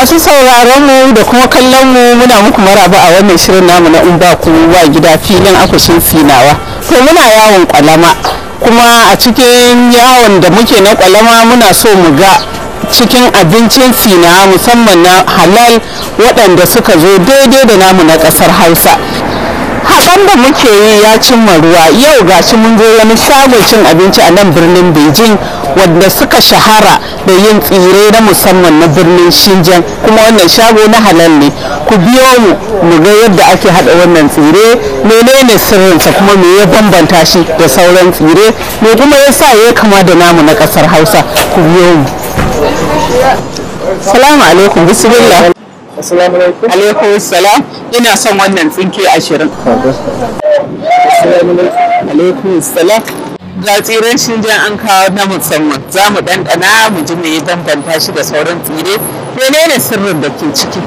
masu sauraron mu da kuma kallon mu muna muku maraba a wannan shirin namu na in ba ku wa gida filin akushin sinawa. To muna yawon kwalama. Kuma a cikin yawon da muke na kwalama muna so mu ga cikin abincin sinawa musamman na halal waɗanda suka zo daidai da namu na ƙasar hausa. Hakan da muke yi ya cimma ruwa. Yau gashi mun zo wani shagon cin abinci a nan birnin beijing wanda suka shahara da yin tsire na musamman na birnin Xinjiang. Kuma wannan shago na halal ne. Ku biyo mu mu ga yadda ake hada wannan tsire menene sirrinsa kuma me ya bambanta shi da sauran tsire me kuma yasa ya kama da namu na ƙasar Hausa. Ku biyo mu. Salamu alaikum bismillah. Assalamu alaikum. alaikum salam. Ina son wannan tsinke ashirin. Alaikum salam. Ga tsiren shinjan an kawo na musamman. Za mu ɗanɗana mu ji ya bambanta shi da sauran tsire. Menene sirrin da ke ciki?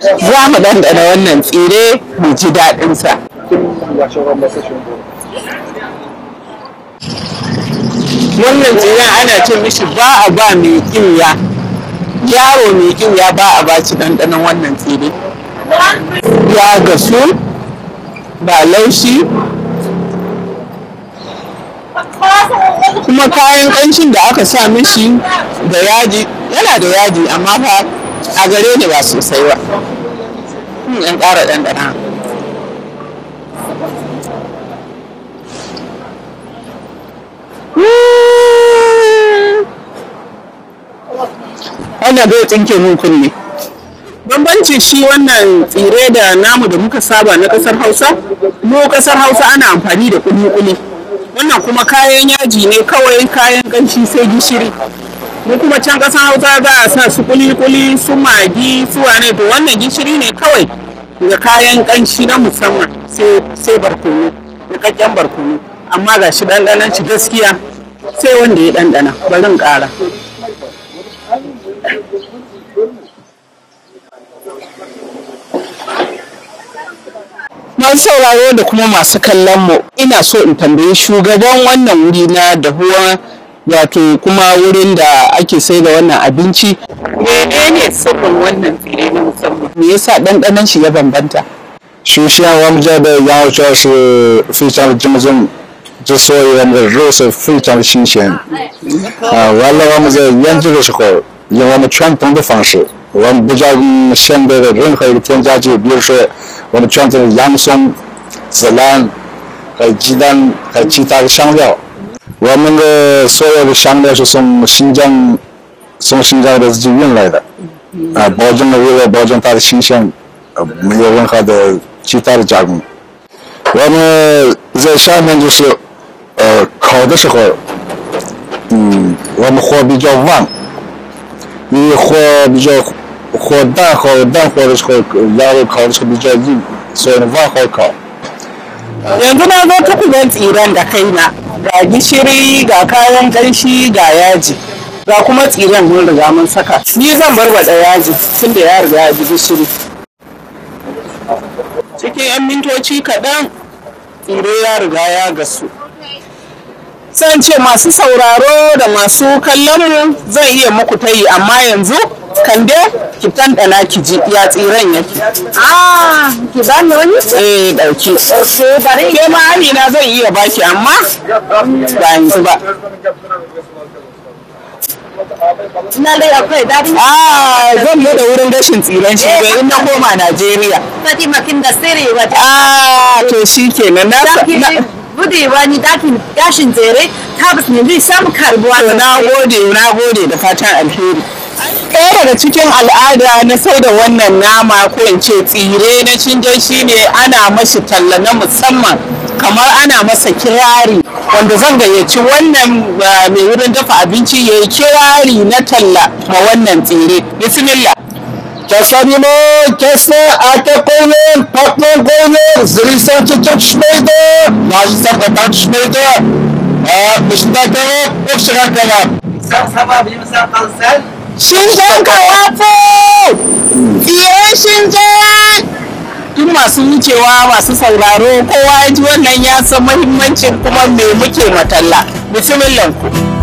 Za mu ɗanɗana wannan tsire mu ji daɗinsa. Wannan tsiren ana ce mishi ba a ba mai ƙinya yaro mai ƙinya ba a ba ci ɗanɗanon wannan tsire. Ya gasu ba laushi. Kuma kayan ƙanshin da aka sa mishi da yaji yana da yaji amma fa a gare ni ba sosai ba. Ɗan ƙara ɗanɗana. Wannan bai tsinke mun kunne. Bambancin shi wannan tsire da namu da muka saba na ƙasar hausa mu ƙasar hausa ana amfani da kuli-kuli. Wannan kuma kayan yaji ne kawai kayan kanshi sai gishiri. Mu kuma can ƙasar hausa za a sa su kuli-kuli su magi su wane. To wannan gishiri ne kawai da kayan kanshi na musamman sai barkono rikakken barkono. Amma ga shi ɗanɗanon shi gaskiya sai wanda ya ɗanɗana. Bari in ƙara. Masu sauraro da kuma masu kallon mu ina so in tambayi shugaban wannan wuri na da huwa wato kuma wurin da ake sai da wannan abinci. Menene sabon wannan tsire na musamman? Me yasa ɗanɗanon shi ya bambanta? Shushiyan wamja da yawon shi fitar jimzin jisoyi wanda rosa fitar shishiyan. Wala wamza yanzu da shi ko yin wani tun da fanshi. Wani bujan shan da rin kai da jaji biyar shi 我们传统的，洋葱、孜然，还有鸡蛋，还有其他的香料。我们的所有的香料是从新疆，从新疆的自己运来的，啊，保证了为了保证它的新鲜，呃，没有任何的其他的加工。我们在下面就是，呃，烤的时候，嗯，我们火比较旺，因为火比较 خوردن خوردن خودش خود یار کارش خود جدی سنوا خود کار yanzu na zo tukuben tsiran da kaina ga gishiri ga kayan ƙanshi ga yaji ga kuma tsiran mun riga mun saka ni zan barbaɗa yaji tun ya riga ya gishiri cikin 'yan mintoci kaɗan tsire ya riga ya gasu san ce masu sauraro da masu kallon zan iya muku tayi amma yanzu kande ki ɗanɗana ki ji ya tsiren yake Ah, ki bani wani? eh ɗauki Okay, bari ke ma amina zan iya baki amma ba yanzu ba ina da akwai daɗi. ah zan da wurin gashin tsiren shi bai in na koma najeriya Fatima kin da sirri wata. ah to shi kenan na Daki na- buɗe wani ɗakin gashin tsere tabbas ne zai samu karbuwa. na gode na gode da fatan alheri ɗaya daga cikin al'ada na sai da wannan nama ko in ce tsire na cinjan shine ana mashi talla na musamman kamar ana masa kirari wanda zan gayyaci wannan uh, mai wurin dafa abinci ya yi kirari na talla ma wannan tsire bismillah Kesanimo, kese, ate koyun, patron koyun, zirisan çiçek düşmeydi, nacisan katan düşmeydi. Aa, dışında kalıp, okşakan kalıp. Shinjan kawafo! Masu wucewa masu sauraro kowa ya ji wannan ya san muhimmancin kuma me muke matalla. Bismillah.